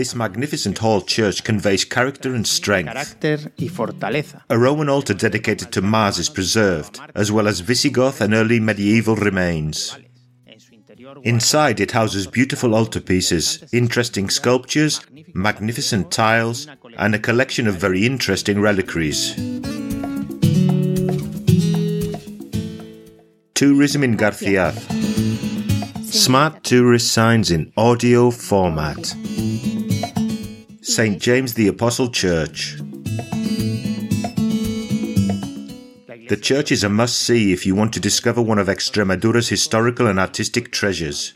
This magnificent hall church conveys character and strength. carácter y fortaleza. A Roman altar dedicated to Mars is preserved, as well as Visigoth and early medieval remains. Inside, it houses beautiful altarpieces, interesting sculptures, magnificent tiles, and a collection of very interesting reliquaries. Tourism in Garciaz. Smart tourist signs in audio format. St. James the Apostle Church. The church is a must see if you want to discover one of Extremadura's historical and artistic treasures.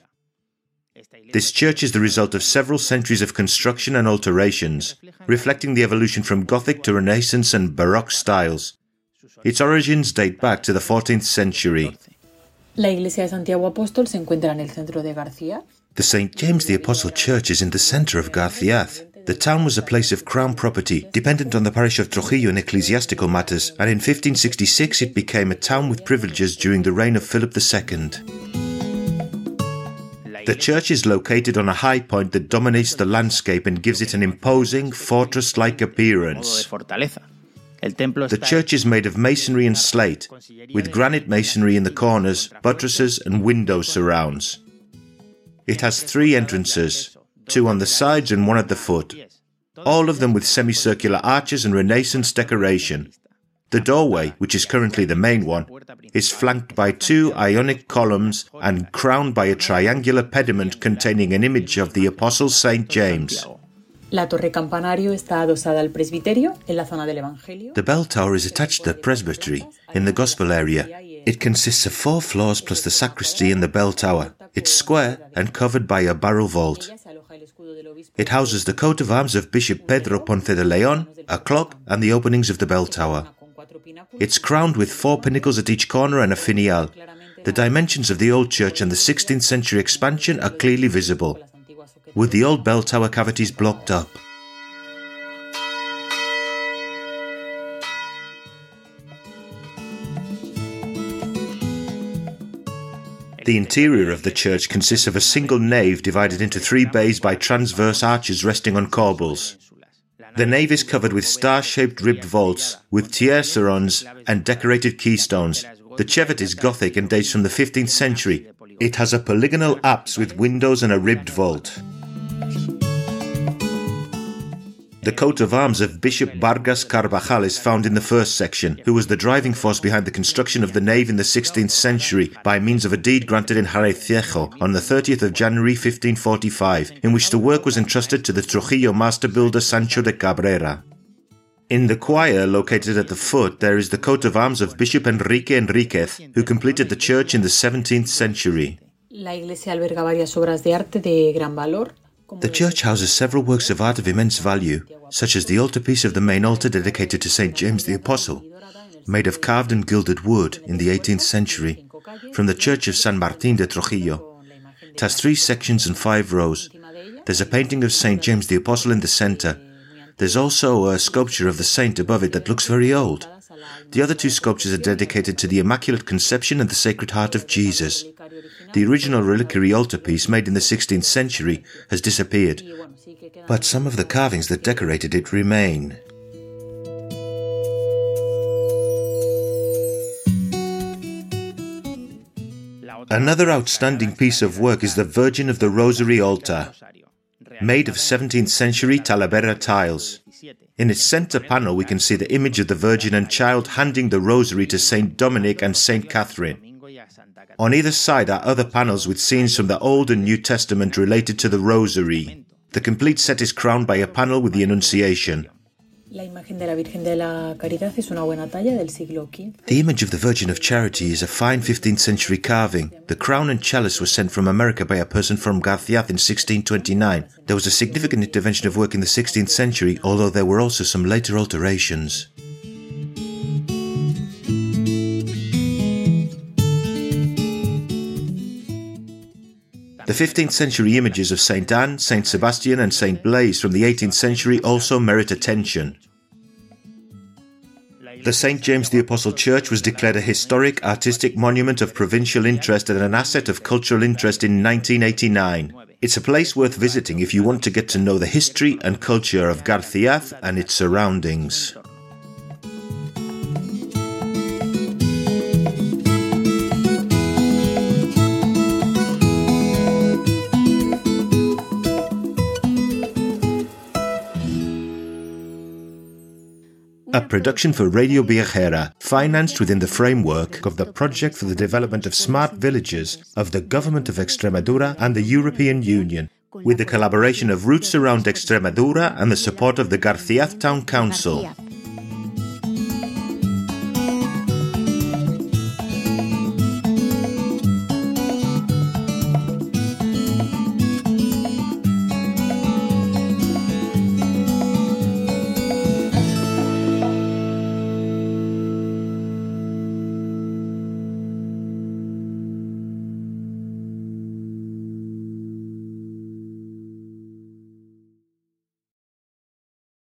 This church is the result of several centuries of construction and alterations, reflecting the evolution from Gothic to Renaissance and Baroque styles. Its origins date back to the 14th century. La iglesia de Santiago Apóstol se encuentra en el centro de Garciaz. The St. James the Apostle Church is in the centre of Garciaz. The town was a place of crown property, dependent on the parish of Trujillo in ecclesiastical matters, and in 1566 it became a town with privileges during the reign of Philip II. The church is located on a high point that dominates the landscape and gives it an imposing, fortress like modo de appearance. Fortaleza. El templo The church is made of masonry and slate, with granite masonry in the corners, buttresses, and window surrounds. It has three entrances, two on the sides and one at the foot, all of them with semicircular arches and Renaissance decoration. The doorway, which is currently the main one, is flanked by two Ionic columns and crowned by a triangular pediment containing an image of the Apostle St. James. La torre campanario está adosada al presbiterio en la zona del Evangelio. The bell tower is attached to the presbytery in the gospel area. It consists of four floors plus the sacristy and the bell tower. It's square and covered by a barrel vault. It houses the coat of arms of Bishop Pedro Ponce de Leon, a clock, and the openings of the bell tower. It's crowned with four pinnacles at each corner and a finial. The dimensions of the old church and the 16th century expansion are clearly visible. With the old bell tower cavities blocked up. The interior of the church consists of a single nave divided into three bays by transverse arches resting on corbels. The nave is covered with star shaped ribbed vaults with tiercerons and decorated keystones. The chevet is Gothic and dates from the 15th century. It has a polygonal apse with windows and a ribbed vault. The coat of arms of Bishop Vargas Carvajal is found in the first section, who was the driving force behind the construction of the nave in the 16th century by means of a deed granted in Jaraicejo on the 30th of January 1545, in which the work was entrusted to the Trujillo master builder Sancho de Cabrera. In the choir located at the foot, there is the coat of arms of Bishop Enrique Enriquez, who completed the church in the 17th century. La iglesia alberga varias obras de arte de gran valor. The church houses several works of art of immense value, such as the altarpiece of the main altar dedicated to St. James the Apostle, made of carved and gilded wood in the 18th century, from the church of San Martín de Trujillo. It has three sections and five rows. There's a painting of St. James the Apostle in the center. There's also a sculpture of the saint above it that looks very old. The other two sculptures are dedicated to the Immaculate Conception and the Sacred Heart of Jesus. The original reliquary altarpiece made in the 16th century has disappeared, but some of the carvings that decorated it remain. Another outstanding piece of work is the Virgin of the Rosary altar, made of 17th century Talavera tiles. In its center panel, we can see the image of the Virgin and Child handing the rosary to Saint Dominic and Saint Catherine. On either side are other panels with scenes from the Old and New Testament related to the Rosary. The complete set is crowned by a panel with the Annunciation. La imagen de la Virgen de la Caridad es una buena talla del siglo XV. The image of the Virgin of Charity is a fine 15th century carving. The crown and chalice were sent from America by a person from Garciaz in 1629. There was a significant intervention of work in the 16th century, although there were also some later alterations. The 15th century images of St. Anne, St. Sebastian, and St. Blaise from the 18th century also merit attention. The St. James the Apostle Church was declared a historic artistic monument of provincial interest and an asset of cultural interest in 1989. It's a place worth visiting if you want to get to know the history and culture of Garciaz and its surroundings. A production for Radio Viajera, financed within the framework of the Project for the Development of Smart Villages of the Government of Extremadura and the European Union, with the collaboration of Roots Around Extremadura and the support of the Garciaz Town Council.